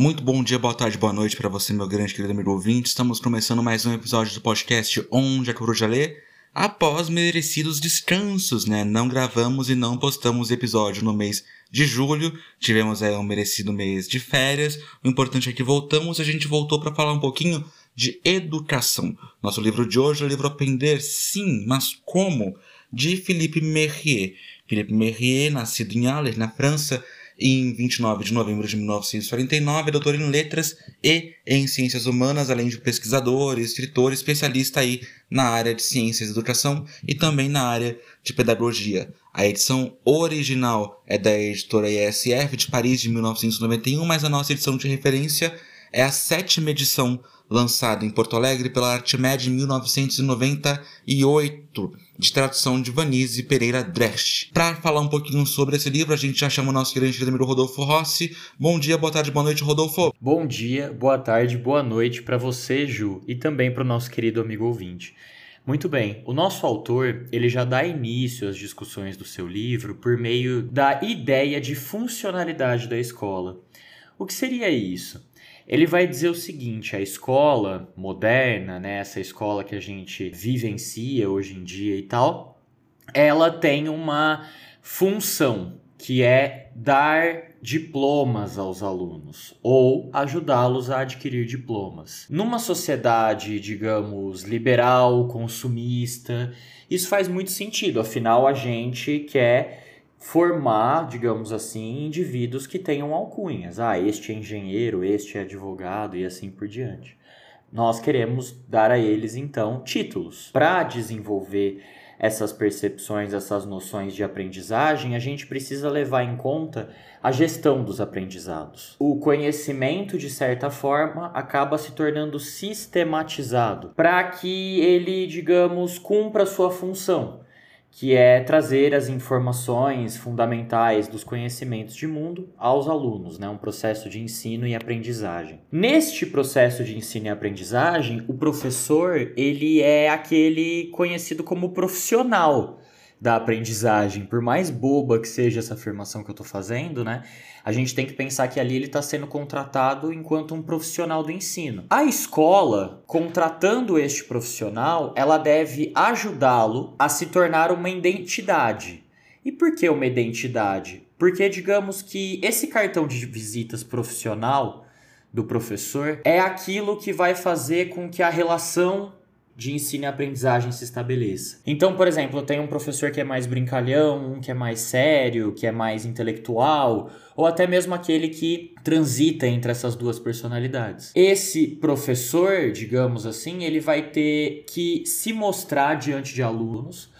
Muito bom dia, boa tarde, boa noite para você, meu grande querido amigo ouvinte. Estamos começando mais um episódio do podcast Onde eu já ler? Após merecidos descansos, né? Não gravamos e não postamos episódio no mês de julho. Tivemos aí um merecido mês de férias. O importante é que voltamos a gente voltou para falar um pouquinho de educação. Nosso livro de hoje é o livro Aprender Sim, mas Como? de Philippe Merrier. Philippe Merrier, nascido em Halle, na França, em 29 de novembro de 1949, é doutor em letras e em ciências humanas, além de pesquisador, escritor, especialista aí na área de ciências e educação e também na área de pedagogia. A edição original é da editora ISF de Paris de 1991, mas a nossa edição de referência é a sétima edição lançada em Porto Alegre pela Artmed em 1998, de tradução de Vanise Pereira Dresch. Para falar um pouquinho sobre esse livro, a gente já chama o nosso grande amigo Rodolfo Rossi. Bom dia, boa tarde, boa noite, Rodolfo. Bom dia, boa tarde, boa noite para você, Ju, e também para o nosso querido amigo ouvinte. Muito bem, o nosso autor ele já dá início às discussões do seu livro por meio da ideia de funcionalidade da escola. O que seria isso? Ele vai dizer o seguinte: a escola moderna, né, essa escola que a gente vivencia hoje em dia e tal, ela tem uma função que é dar diplomas aos alunos ou ajudá-los a adquirir diplomas. Numa sociedade, digamos, liberal, consumista, isso faz muito sentido, afinal a gente quer formar, digamos assim, indivíduos que tenham alcunhas. Ah, este é engenheiro, este é advogado e assim por diante. Nós queremos dar a eles então títulos. Para desenvolver essas percepções, essas noções de aprendizagem, a gente precisa levar em conta a gestão dos aprendizados. O conhecimento, de certa forma, acaba se tornando sistematizado para que ele, digamos, cumpra sua função que é trazer as informações fundamentais dos conhecimentos de mundo aos alunos, né? um processo de ensino e aprendizagem. Neste processo de ensino e aprendizagem, o professor ele é aquele conhecido como profissional da aprendizagem, por mais boba que seja essa afirmação que eu estou fazendo, né? A gente tem que pensar que ali ele está sendo contratado enquanto um profissional do ensino. A escola, contratando este profissional, ela deve ajudá-lo a se tornar uma identidade. E por que uma identidade? Porque digamos que esse cartão de visitas profissional do professor é aquilo que vai fazer com que a relação de ensino e aprendizagem se estabeleça. Então, por exemplo, tenho um professor que é mais brincalhão, um que é mais sério, que é mais intelectual, ou até mesmo aquele que transita entre essas duas personalidades. Esse professor, digamos assim, ele vai ter que se mostrar diante de alunos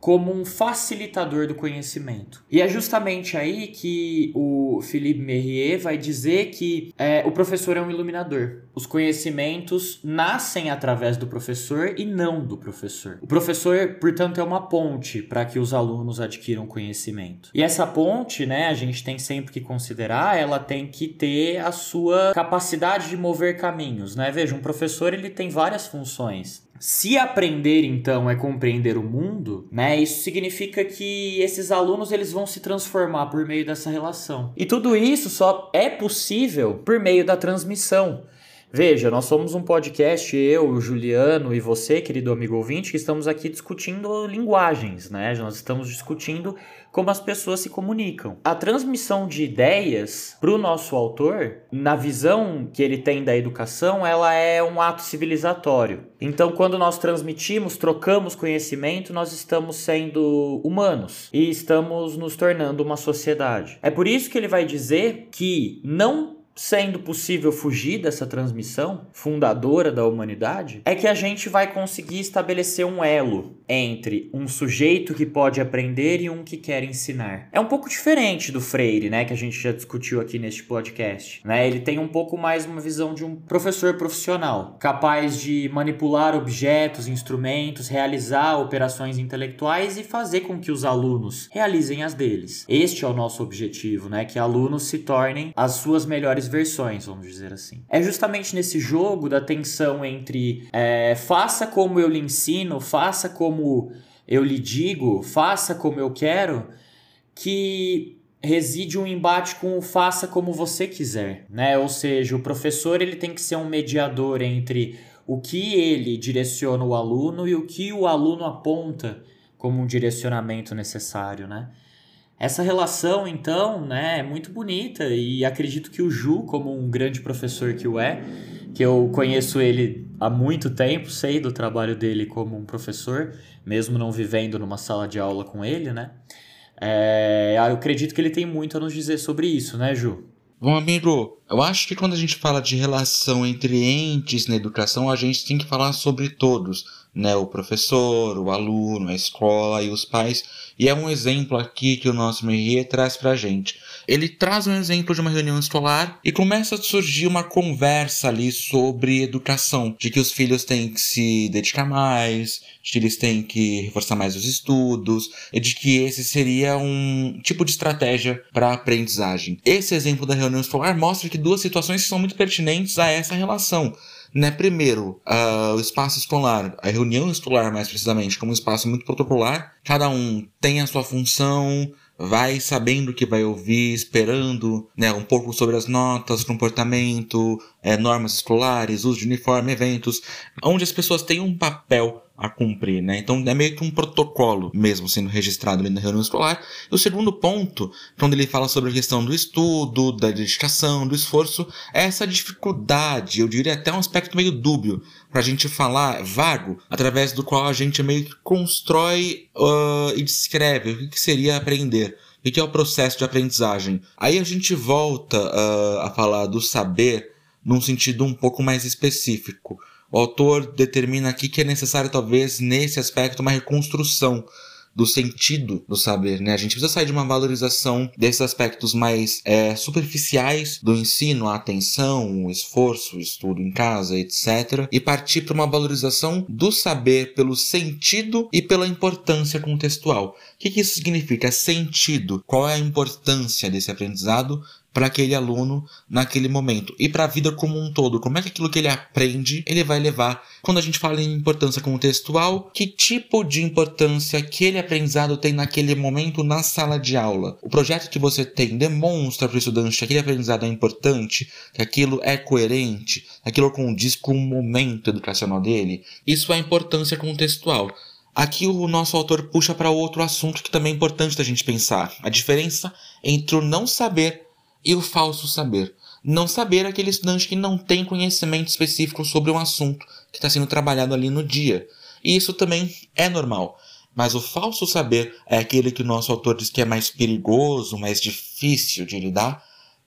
como um facilitador do conhecimento. E é justamente aí que o Philippe Merrier vai dizer que é, o professor é um iluminador. Os conhecimentos nascem através do professor e não do professor. O professor, portanto, é uma ponte para que os alunos adquiram conhecimento. E essa ponte, né, a gente tem sempre que considerar, ela tem que ter a sua capacidade de mover caminhos, né? Veja, um professor ele tem várias funções. Se aprender então é compreender o mundo, né? Isso significa que esses alunos eles vão se transformar por meio dessa relação. E tudo isso só é possível por meio da transmissão. Veja, nós somos um podcast, eu, o Juliano e você, querido amigo ouvinte, que estamos aqui discutindo linguagens, né? Nós estamos discutindo como as pessoas se comunicam. A transmissão de ideias para o nosso autor, na visão que ele tem da educação, ela é um ato civilizatório. Então, quando nós transmitimos, trocamos conhecimento, nós estamos sendo humanos e estamos nos tornando uma sociedade. É por isso que ele vai dizer que não sendo possível fugir dessa transmissão fundadora da humanidade, é que a gente vai conseguir estabelecer um elo entre um sujeito que pode aprender e um que quer ensinar. É um pouco diferente do Freire, né, que a gente já discutiu aqui neste podcast, né? Ele tem um pouco mais uma visão de um professor profissional, capaz de manipular objetos, instrumentos, realizar operações intelectuais e fazer com que os alunos realizem as deles. Este é o nosso objetivo, né, que alunos se tornem as suas melhores versões, vamos dizer assim. É justamente nesse jogo da tensão entre é, faça como eu lhe ensino, faça como eu lhe digo, faça como eu quero, que reside um embate com o faça como você quiser, né? Ou seja, o professor ele tem que ser um mediador entre o que ele direciona o aluno e o que o aluno aponta como um direcionamento necessário, né? Essa relação, então, né, é muito bonita e acredito que o Ju, como um grande professor que o é, que eu conheço ele há muito tempo, sei do trabalho dele como um professor, mesmo não vivendo numa sala de aula com ele, né? É, eu acredito que ele tem muito a nos dizer sobre isso, né, Ju? Bom, amigo, eu acho que quando a gente fala de relação entre entes na educação, a gente tem que falar sobre todos, né? O professor, o aluno, a escola e os pais. E é um exemplo aqui que o nosso Merrier traz pra gente. Ele traz um exemplo de uma reunião escolar e começa a surgir uma conversa ali sobre educação, de que os filhos têm que se dedicar mais, de que eles têm que reforçar mais os estudos, e de que esse seria um tipo de estratégia para a aprendizagem. Esse exemplo da reunião escolar mostra que duas situações são muito pertinentes a essa relação né? Primeiro, uh, o espaço escolar, a reunião escolar mais precisamente, como um espaço muito protocolar, cada um tem a sua função, vai sabendo o que vai ouvir, esperando né, um pouco sobre as notas, comportamento, é, normas escolares, uso de uniforme, eventos, onde as pessoas têm um papel a cumprir, né? Então é meio que um protocolo mesmo sendo registrado ali na reunião escolar. E o segundo ponto, quando ele fala sobre a questão do estudo, da dedicação, do esforço, é essa dificuldade, eu diria até um aspecto meio dúbio, para a gente falar vago, através do qual a gente meio que constrói uh, e descreve o que seria aprender. O que é o processo de aprendizagem? Aí a gente volta uh, a falar do saber num sentido um pouco mais específico. O autor determina aqui que é necessário, talvez, nesse aspecto, uma reconstrução do sentido do saber, né? A gente precisa sair de uma valorização desses aspectos mais é, superficiais do ensino, a atenção, o esforço, o estudo em casa, etc., e partir para uma valorização do saber pelo sentido e pela importância contextual. O que, que isso significa? Sentido. Qual é a importância desse aprendizado para aquele aluno naquele momento e para a vida como um todo. Como é que aquilo que ele aprende ele vai levar? Quando a gente fala em importância contextual, que tipo de importância aquele aprendizado tem naquele momento na sala de aula? O projeto que você tem demonstra para o estudante que aquele aprendizado é importante, que aquilo é coerente, que aquilo condiz com o momento educacional dele? Isso é importância contextual. Aqui o nosso autor puxa para outro assunto que também é importante da gente pensar: a diferença entre o não saber e o falso saber. Não saber é aquele estudante que não tem conhecimento específico sobre um assunto que está sendo trabalhado ali no dia. E isso também é normal. Mas o falso saber é aquele que o nosso autor diz que é mais perigoso, mais difícil de lidar,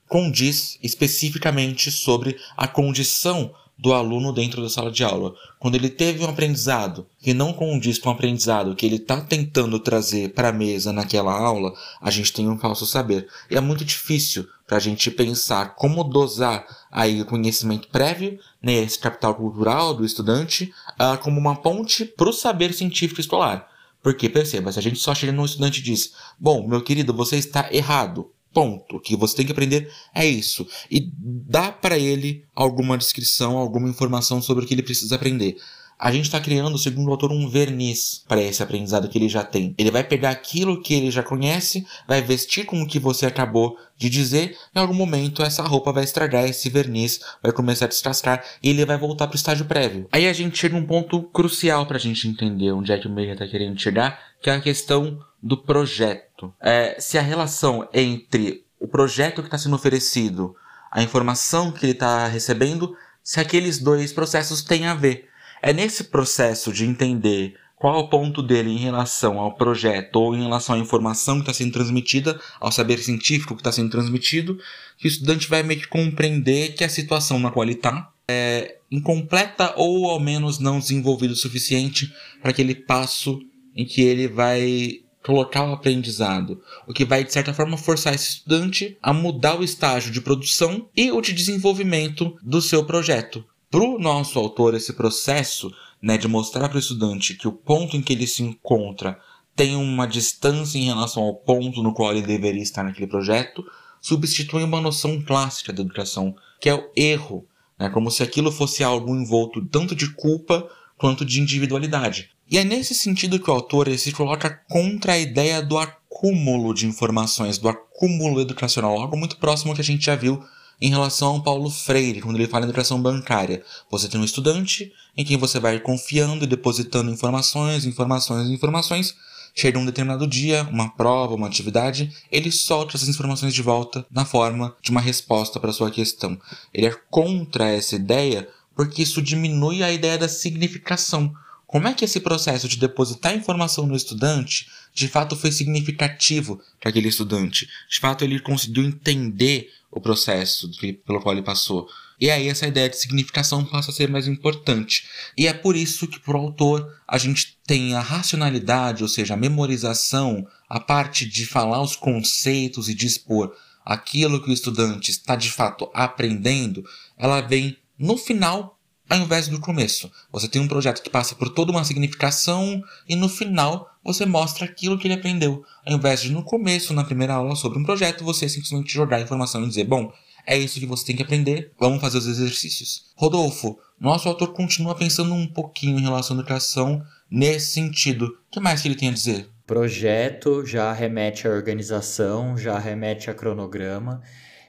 condiz especificamente sobre a condição do aluno dentro da sala de aula. Quando ele teve um aprendizado que não condiz com o aprendizado que ele está tentando trazer para a mesa naquela aula, a gente tem um falso saber. E é muito difícil para a gente pensar como dosar aí o conhecimento prévio, né, esse capital cultural do estudante, uh, como uma ponte para o saber científico escolar. Porque, perceba, se a gente só chega num estudante e diz, bom, meu querido, você está errado, Ponto. O que você tem que aprender é isso. E dá para ele alguma descrição, alguma informação sobre o que ele precisa aprender. A gente está criando, segundo o autor, um verniz para esse aprendizado que ele já tem. Ele vai pegar aquilo que ele já conhece, vai vestir com o que você acabou de dizer, em algum momento essa roupa vai estragar, esse verniz vai começar a descascar e ele vai voltar para o estágio prévio. Aí a gente chega a um ponto crucial para a gente entender onde é que o meio está querendo chegar, que é a questão do projeto. É, se a relação entre o projeto que está sendo oferecido, a informação que ele está recebendo, se aqueles dois processos têm a ver. É nesse processo de entender qual é o ponto dele em relação ao projeto ou em relação à informação que está sendo transmitida, ao saber científico que está sendo transmitido, que o estudante vai meio que compreender que a situação na qual ele está é incompleta ou ao menos não desenvolvida o suficiente para aquele passo em que ele vai colocar o aprendizado, o que vai de certa forma forçar esse estudante a mudar o estágio de produção e o de desenvolvimento do seu projeto. Para o nosso autor, esse processo né, de mostrar para o estudante que o ponto em que ele se encontra tem uma distância em relação ao ponto no qual ele deveria estar naquele projeto, substitui uma noção clássica da educação, que é o erro, né, como se aquilo fosse algo envolto tanto de culpa quanto de individualidade. E é nesse sentido que o autor se coloca contra a ideia do acúmulo de informações, do acúmulo educacional, algo muito próximo que a gente já viu em relação ao Paulo Freire, quando ele fala em educação bancária. Você tem um estudante em quem você vai confiando e depositando informações, informações, informações. Chega um determinado dia, uma prova, uma atividade, ele solta essas informações de volta na forma de uma resposta para sua questão. Ele é contra essa ideia porque isso diminui a ideia da significação. Como é que esse processo de depositar informação no estudante de fato foi significativo para aquele estudante? De fato, ele conseguiu entender o processo pelo qual ele passou. E aí essa ideia de significação passa a ser mais importante. E é por isso que para o autor a gente tem a racionalidade, ou seja, a memorização, a parte de falar os conceitos e dispor aquilo que o estudante está de fato aprendendo, ela vem no final ao invés do começo. Você tem um projeto que passa por toda uma significação e no final você mostra aquilo que ele aprendeu. Ao invés de no começo, na primeira aula sobre um projeto, você simplesmente jogar a informação e dizer, bom, é isso que você tem que aprender, vamos fazer os exercícios. Rodolfo, nosso autor continua pensando um pouquinho em relação à educação nesse sentido. O que mais que ele tem a dizer? Projeto já remete à organização, já remete a cronograma.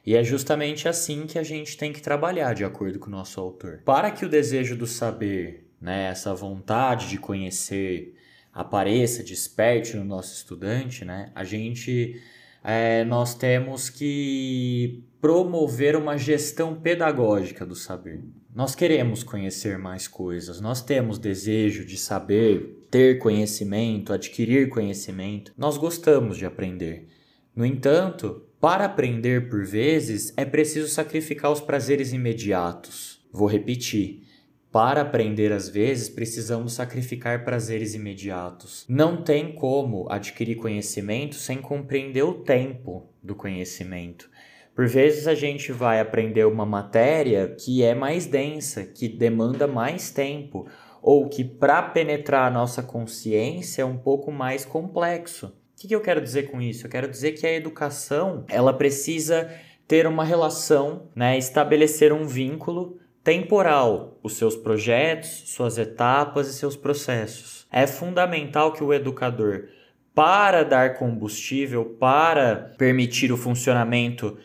E é justamente assim que a gente tem que trabalhar, de acordo com o nosso autor. Para que o desejo do saber, né, essa vontade de conhecer, apareça, desperte no nosso estudante, né, a gente é, nós temos que promover uma gestão pedagógica do saber. Nós queremos conhecer mais coisas, nós temos desejo de saber, ter conhecimento, adquirir conhecimento, nós gostamos de aprender. No entanto, para aprender por vezes é preciso sacrificar os prazeres imediatos. Vou repetir. Para aprender às vezes precisamos sacrificar prazeres imediatos. Não tem como adquirir conhecimento sem compreender o tempo do conhecimento. Por vezes a gente vai aprender uma matéria que é mais densa, que demanda mais tempo, ou que para penetrar a nossa consciência é um pouco mais complexo que, que eu quero dizer com isso? Eu quero dizer que a educação ela precisa ter uma relação, né, estabelecer um vínculo temporal, os seus projetos, suas etapas e seus processos. É fundamental que o educador, para dar combustível, para permitir o funcionamento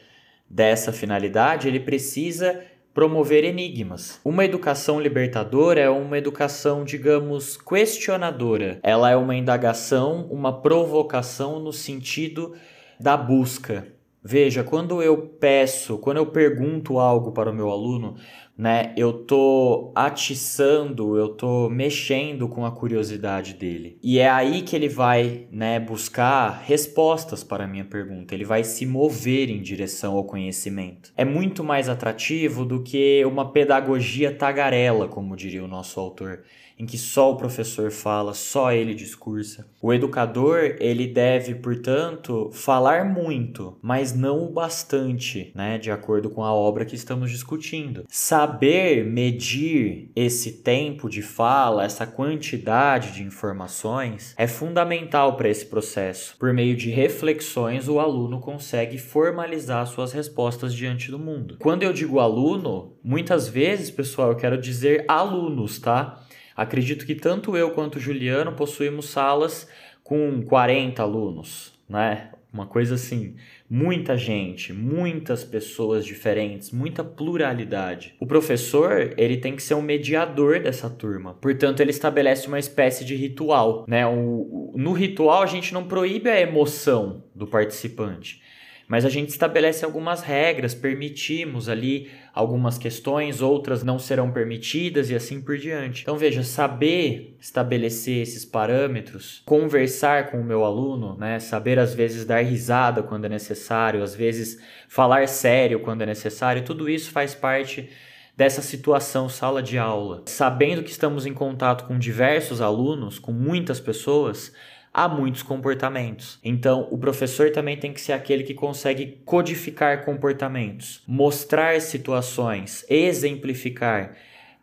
dessa finalidade, ele precisa promover enigmas. Uma educação libertadora é uma educação, digamos, questionadora. Ela é uma indagação, uma provocação no sentido da busca. Veja, quando eu peço, quando eu pergunto algo para o meu aluno, né, eu tô atiçando, eu tô mexendo com a curiosidade dele. E é aí que ele vai, né, buscar respostas para a minha pergunta. Ele vai se mover em direção ao conhecimento. É muito mais atrativo do que uma pedagogia tagarela, como diria o nosso autor em que só o professor fala, só ele discursa. O educador, ele deve, portanto, falar muito, mas não o bastante, né, de acordo com a obra que estamos discutindo. Saber medir esse tempo de fala, essa quantidade de informações é fundamental para esse processo. Por meio de reflexões, o aluno consegue formalizar suas respostas diante do mundo. Quando eu digo aluno, muitas vezes, pessoal, eu quero dizer alunos, tá? Acredito que tanto eu quanto o Juliano possuímos salas com 40 alunos, né? Uma coisa assim, muita gente, muitas pessoas diferentes, muita pluralidade. O professor, ele tem que ser um mediador dessa turma. Portanto, ele estabelece uma espécie de ritual, né? O, no ritual a gente não proíbe a emoção do participante mas a gente estabelece algumas regras, permitimos ali algumas questões, outras não serão permitidas e assim por diante. Então veja, saber estabelecer esses parâmetros, conversar com o meu aluno, né, saber às vezes dar risada quando é necessário, às vezes falar sério quando é necessário, tudo isso faz parte dessa situação sala de aula. Sabendo que estamos em contato com diversos alunos, com muitas pessoas, há muitos comportamentos. Então, o professor também tem que ser aquele que consegue codificar comportamentos, mostrar situações, exemplificar,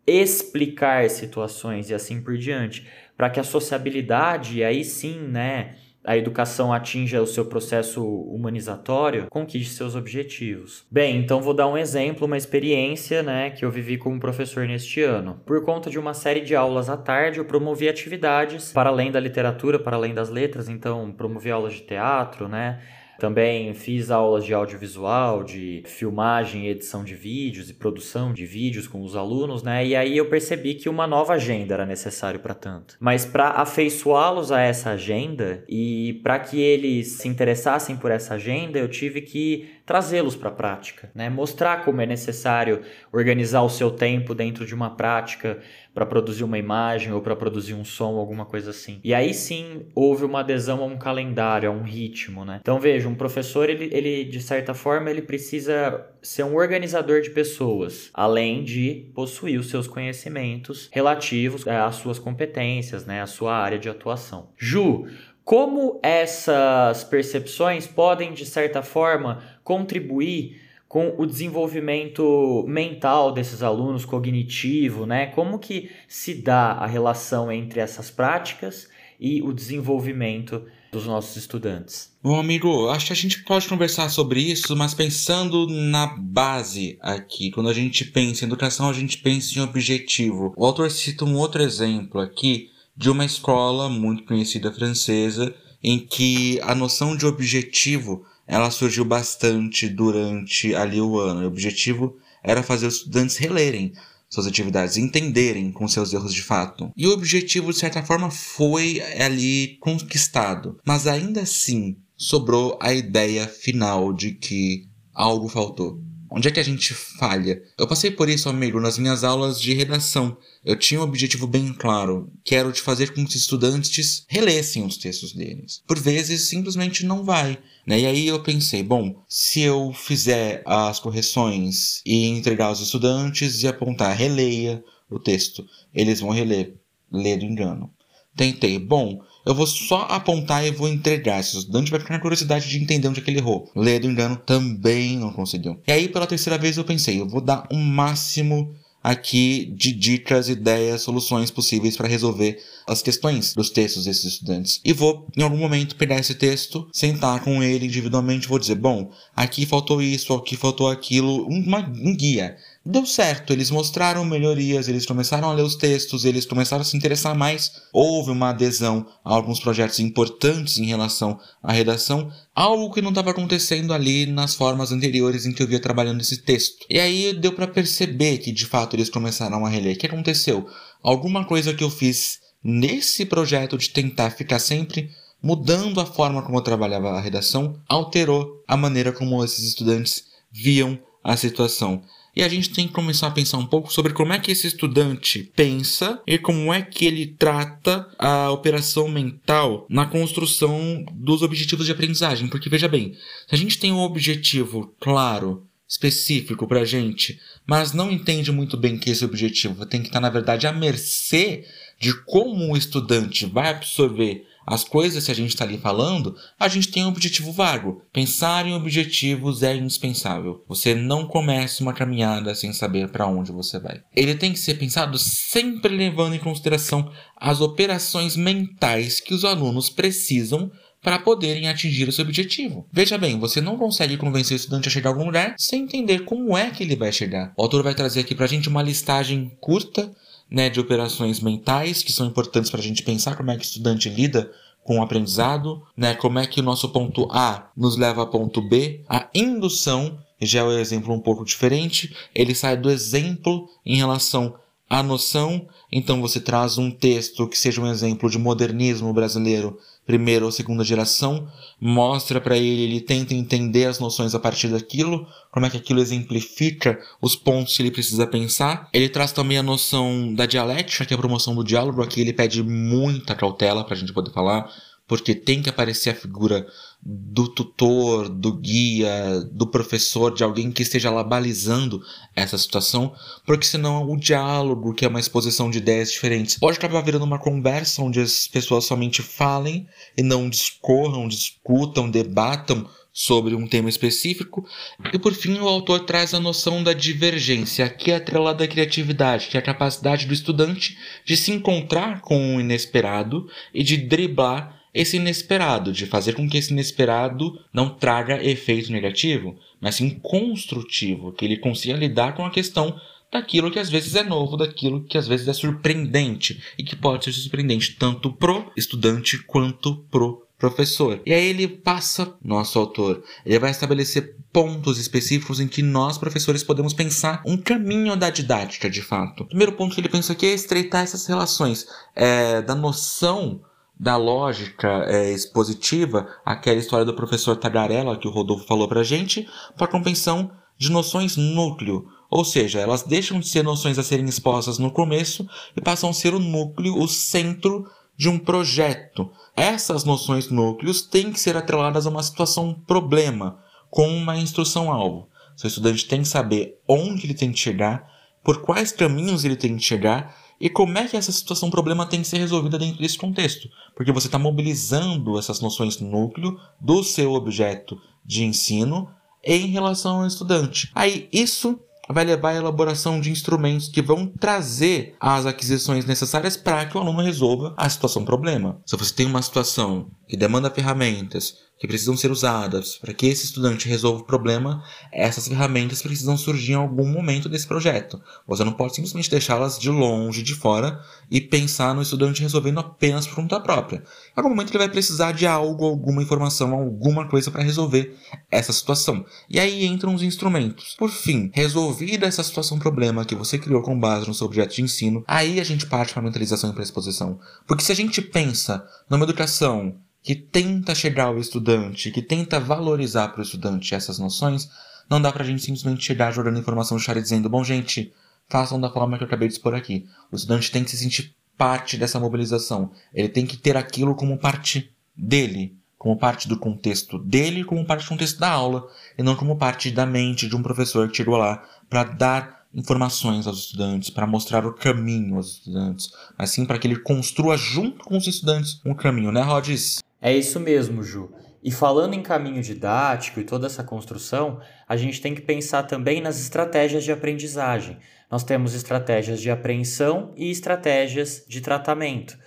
explicar situações e assim por diante, para que a sociabilidade, aí sim, né, a educação atinja o seu processo humanizatório, conquiste seus objetivos. Bem, então vou dar um exemplo, uma experiência né, que eu vivi como professor neste ano. Por conta de uma série de aulas à tarde, eu promovi atividades para além da literatura, para além das letras, então promovi aulas de teatro, né? Também fiz aulas de audiovisual, de filmagem e edição de vídeos e produção de vídeos com os alunos, né? E aí eu percebi que uma nova agenda era necessário para tanto. Mas para afeiçoá-los a essa agenda e para que eles se interessassem por essa agenda, eu tive que trazê-los para a prática, né? Mostrar como é necessário organizar o seu tempo dentro de uma prática para produzir uma imagem ou para produzir um som, alguma coisa assim. E aí sim houve uma adesão a um calendário, a um ritmo, né? Então veja, um professor ele, ele de certa forma ele precisa ser um organizador de pessoas, além de possuir os seus conhecimentos relativos às suas competências, né, à sua área de atuação. Ju, como essas percepções podem, de certa forma, contribuir com o desenvolvimento mental desses alunos, cognitivo, né? Como que se dá a relação entre essas práticas e o desenvolvimento dos nossos estudantes? Bom, amigo, acho que a gente pode conversar sobre isso, mas pensando na base aqui. Quando a gente pensa em educação, a gente pensa em objetivo. O autor cita um outro exemplo aqui de uma escola muito conhecida francesa em que a noção de objetivo ela surgiu bastante durante ali o ano. O objetivo era fazer os estudantes relerem suas atividades, entenderem com seus erros de fato. E o objetivo, de certa forma, foi ali conquistado. Mas ainda assim, sobrou a ideia final de que algo faltou. Onde é que a gente falha? Eu passei por isso, amigo, nas minhas aulas de redação. Eu tinha um objetivo bem claro, que era o de fazer com que os estudantes relessem os textos deles. Por vezes, simplesmente não vai. Né? E aí eu pensei, bom, se eu fizer as correções e entregar aos estudantes e apontar, releia o texto, eles vão reler, ler do engano. Tentei, bom, eu vou só apontar e vou entregar. Esse estudante vai ficar na curiosidade de entender onde é que ele errou. Ler do engano também não conseguiu. E aí, pela terceira vez, eu pensei, eu vou dar o um máximo aqui de dicas, ideias, soluções possíveis para resolver as questões dos textos desses estudantes. E vou, em algum momento, pegar esse texto, sentar com ele individualmente, vou dizer, bom, aqui faltou isso, aqui faltou aquilo, uma, um guia deu certo. Eles mostraram melhorias, eles começaram a ler os textos, eles começaram a se interessar mais. Houve uma adesão a alguns projetos importantes em relação à redação, algo que não estava acontecendo ali nas formas anteriores em que eu via trabalhando esse texto. E aí deu para perceber que de fato eles começaram a reler. O que aconteceu? Alguma coisa que eu fiz nesse projeto de tentar ficar sempre mudando a forma como eu trabalhava a redação alterou a maneira como esses estudantes viam a situação. E a gente tem que começar a pensar um pouco sobre como é que esse estudante pensa e como é que ele trata a operação mental na construção dos objetivos de aprendizagem. Porque veja bem, se a gente tem um objetivo claro, específico para a gente, mas não entende muito bem que esse objetivo tem que estar, na verdade, à mercê de como o estudante vai absorver as coisas que a gente está ali falando, a gente tem um objetivo vago. Pensar em objetivos é indispensável. Você não começa uma caminhada sem saber para onde você vai. Ele tem que ser pensado sempre levando em consideração as operações mentais que os alunos precisam para poderem atingir esse objetivo. Veja bem, você não consegue convencer o estudante a chegar a algum lugar sem entender como é que ele vai chegar. O autor vai trazer aqui para a gente uma listagem curta né, de operações mentais que são importantes para a gente pensar como é que o estudante lida com o aprendizado, né, como é que o nosso ponto A nos leva a ponto B, a indução já é um exemplo um pouco diferente, ele sai do exemplo em relação à noção, então você traz um texto que seja um exemplo de modernismo brasileiro primeira ou segunda geração, mostra para ele, ele tenta entender as noções a partir daquilo, como é que aquilo exemplifica os pontos que ele precisa pensar. Ele traz também a noção da dialética, que é a promoção do diálogo, aqui ele pede muita cautela para a gente poder falar, porque tem que aparecer a figura do tutor, do guia, do professor, de alguém que esteja lá balizando essa situação, porque senão o diálogo, que é uma exposição de ideias diferentes, pode acabar virando uma conversa onde as pessoas somente falem e não discorram, discutam, debatam sobre um tema específico. E por fim, o autor traz a noção da divergência, que é atrelada à criatividade, que é a capacidade do estudante de se encontrar com o inesperado e de driblar esse inesperado, de fazer com que esse inesperado não traga efeito negativo, mas sim construtivo, que ele consiga lidar com a questão daquilo que às vezes é novo, daquilo que às vezes é surpreendente e que pode ser surpreendente tanto pro estudante quanto pro professor. E aí ele passa, nosso autor, ele vai estabelecer pontos específicos em que nós, professores, podemos pensar um caminho da didática, de fato. O primeiro ponto que ele pensa aqui é estreitar essas relações é, da noção da lógica é, expositiva, aquela história do professor Tagarela que o Rodolfo falou pra gente, para a compreensão de noções núcleo, ou seja, elas deixam de ser noções a serem expostas no começo e passam a ser o núcleo, o centro de um projeto. Essas noções núcleos têm que ser atreladas a uma situação problema, com uma instrução-alvo. Seu estudante tem que saber onde ele tem que chegar, por quais caminhos ele tem que chegar e como é que essa situação problema tem que ser resolvida dentro desse contexto. Porque você está mobilizando essas noções núcleo do seu objeto de ensino em relação ao estudante. Aí isso vai levar à elaboração de instrumentos que vão trazer as aquisições necessárias para que o aluno resolva a situação problema. Se você tem uma situação que demanda ferramentas que precisam ser usadas para que esse estudante resolva o problema, essas ferramentas precisam surgir em algum momento desse projeto. Você não pode simplesmente deixá-las de longe, de fora, e pensar no estudante resolvendo apenas por conta própria. Em algum momento ele vai precisar de algo, alguma informação, alguma coisa para resolver essa situação. E aí entram os instrumentos. Por fim, resolvida essa situação problema que você criou com base no seu objeto de ensino, aí a gente parte para a mentalização e para a exposição. Porque se a gente pensa numa educação que tenta chegar ao estudante, que tenta valorizar para o estudante essas noções, não dá para a gente simplesmente chegar jogando informação chara dizendo, bom gente, façam da forma que eu acabei de expor aqui. O estudante tem que se sentir parte dessa mobilização. Ele tem que ter aquilo como parte dele, como parte do contexto dele, como parte do contexto da aula, e não como parte da mente de um professor que chegou lá para dar informações aos estudantes, para mostrar o caminho aos estudantes, mas sim para que ele construa junto com os estudantes um caminho, né, Rodis? É isso mesmo, Ju. E falando em caminho didático e toda essa construção, a gente tem que pensar também nas estratégias de aprendizagem. Nós temos estratégias de apreensão e estratégias de tratamento.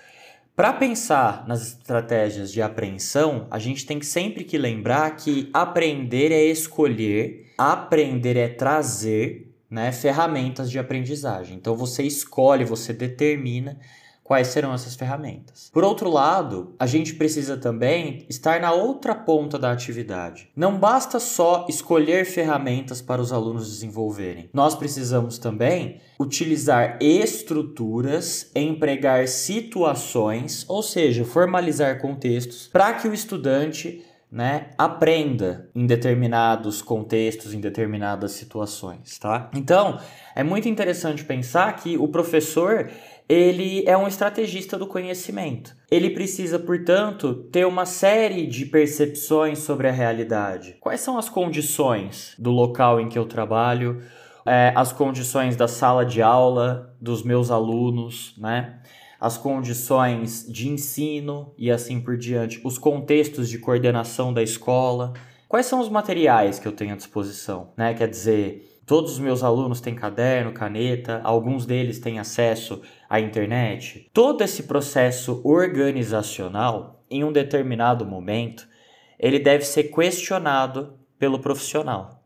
Para pensar nas estratégias de apreensão, a gente tem sempre que lembrar que aprender é escolher, aprender é trazer né, ferramentas de aprendizagem. Então você escolhe, você determina quais serão essas ferramentas. Por outro lado, a gente precisa também estar na outra ponta da atividade. Não basta só escolher ferramentas para os alunos desenvolverem. Nós precisamos também utilizar estruturas, empregar situações, ou seja, formalizar contextos para que o estudante né, aprenda em determinados contextos, em determinadas situações, tá? Então, é muito interessante pensar que o professor ele é um estrategista do conhecimento. Ele precisa, portanto, ter uma série de percepções sobre a realidade. Quais são as condições do local em que eu trabalho, é, as condições da sala de aula, dos meus alunos, né? as condições de ensino e assim por diante, os contextos de coordenação da escola. Quais são os materiais que eu tenho à disposição? Né? Quer dizer, Todos os meus alunos têm caderno, caneta, alguns deles têm acesso à internet. Todo esse processo organizacional, em um determinado momento, ele deve ser questionado pelo profissional.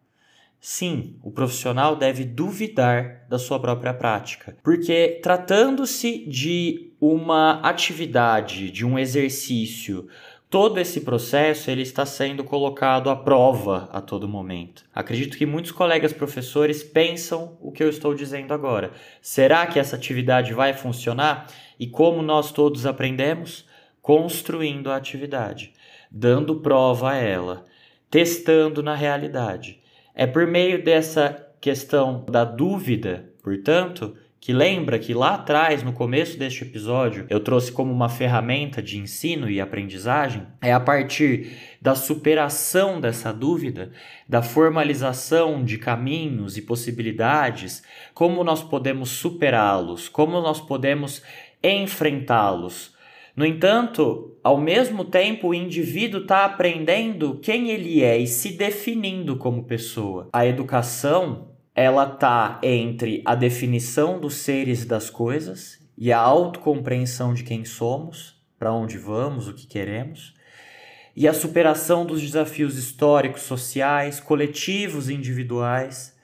Sim, o profissional deve duvidar da sua própria prática, porque tratando-se de uma atividade, de um exercício todo esse processo ele está sendo colocado à prova a todo momento. Acredito que muitos colegas professores pensam o que eu estou dizendo agora. Será que essa atividade vai funcionar? E como nós todos aprendemos? Construindo a atividade, dando prova a ela, testando na realidade. É por meio dessa questão da dúvida, portanto, que lembra que lá atrás, no começo deste episódio, eu trouxe como uma ferramenta de ensino e aprendizagem, é a partir da superação dessa dúvida, da formalização de caminhos e possibilidades, como nós podemos superá-los, como nós podemos enfrentá-los. No entanto, ao mesmo tempo, o indivíduo está aprendendo quem ele é e se definindo como pessoa. A educação ela tá entre a definição dos seres e das coisas e a autocompreensão de quem somos, para onde vamos, o que queremos, e a superação dos desafios históricos, sociais, coletivos e individuais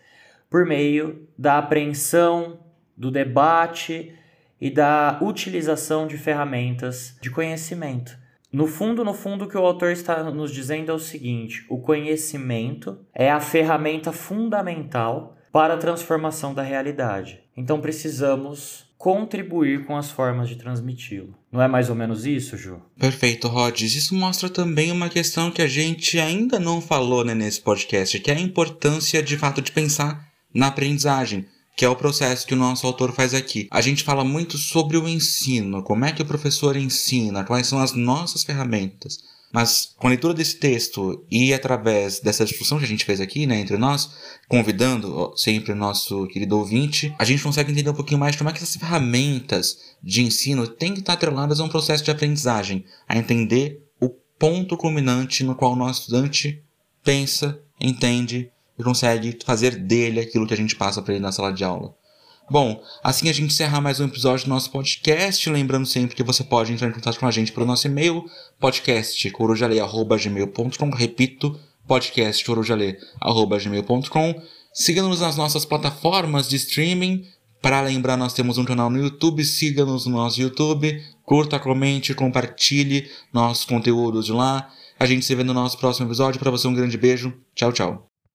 por meio da apreensão, do debate e da utilização de ferramentas de conhecimento. No fundo, no fundo, o que o autor está nos dizendo é o seguinte: o conhecimento é a ferramenta fundamental para a transformação da realidade. Então precisamos contribuir com as formas de transmiti-lo. Não é mais ou menos isso, Ju? Perfeito, Rods. Isso mostra também uma questão que a gente ainda não falou né, nesse podcast, que é a importância de fato de pensar na aprendizagem que é o processo que o nosso autor faz aqui. A gente fala muito sobre o ensino, como é que o professor ensina, quais são as nossas ferramentas. Mas com a leitura desse texto e através dessa discussão que a gente fez aqui, né, entre nós, convidando sempre o nosso querido ouvinte, a gente consegue entender um pouquinho mais como é que essas ferramentas de ensino têm que estar atreladas a um processo de aprendizagem, a entender o ponto culminante no qual o nosso estudante pensa, entende e consegue fazer dele aquilo que a gente passa para ele na sala de aula. Bom, assim a gente encerra mais um episódio do nosso podcast. Lembrando sempre que você pode entrar em contato com a gente pelo nosso e-mail, podcastcorujale.gmail.com. Repito, podcastcorujale.gmail.com. Siga-nos nas nossas plataformas de streaming. Para lembrar, nós temos um canal no YouTube. Siga-nos no nosso YouTube. Curta, comente, compartilhe nossos conteúdos de lá. A gente se vê no nosso próximo episódio. Para você, um grande beijo. Tchau, tchau.